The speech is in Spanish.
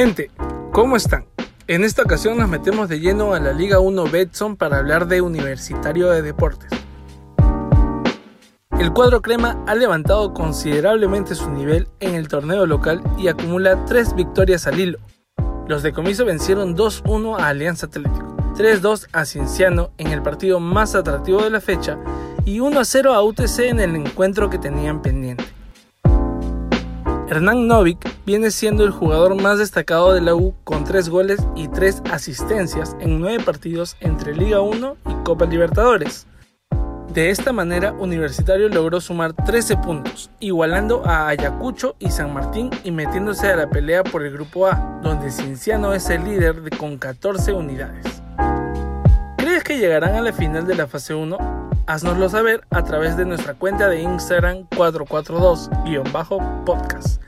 Gente, ¿cómo están? En esta ocasión nos metemos de lleno a la Liga 1 Betson para hablar de Universitario de Deportes. El cuadro crema ha levantado considerablemente su nivel en el torneo local y acumula 3 victorias al hilo. Los de comiso vencieron 2-1 a Alianza Atlético, 3-2 a Cienciano en el partido más atractivo de la fecha y 1-0 a UTC en el encuentro que tenían pendiente. Hernán Novik viene siendo el jugador más destacado de la U con 3 goles y 3 asistencias en 9 partidos entre Liga 1 y Copa Libertadores. De esta manera, Universitario logró sumar 13 puntos, igualando a Ayacucho y San Martín y metiéndose a la pelea por el Grupo A, donde Cinciano es el líder con 14 unidades. ¿Crees que llegarán a la final de la fase 1? Haznoslo saber a través de nuestra cuenta de Instagram 442-podcast.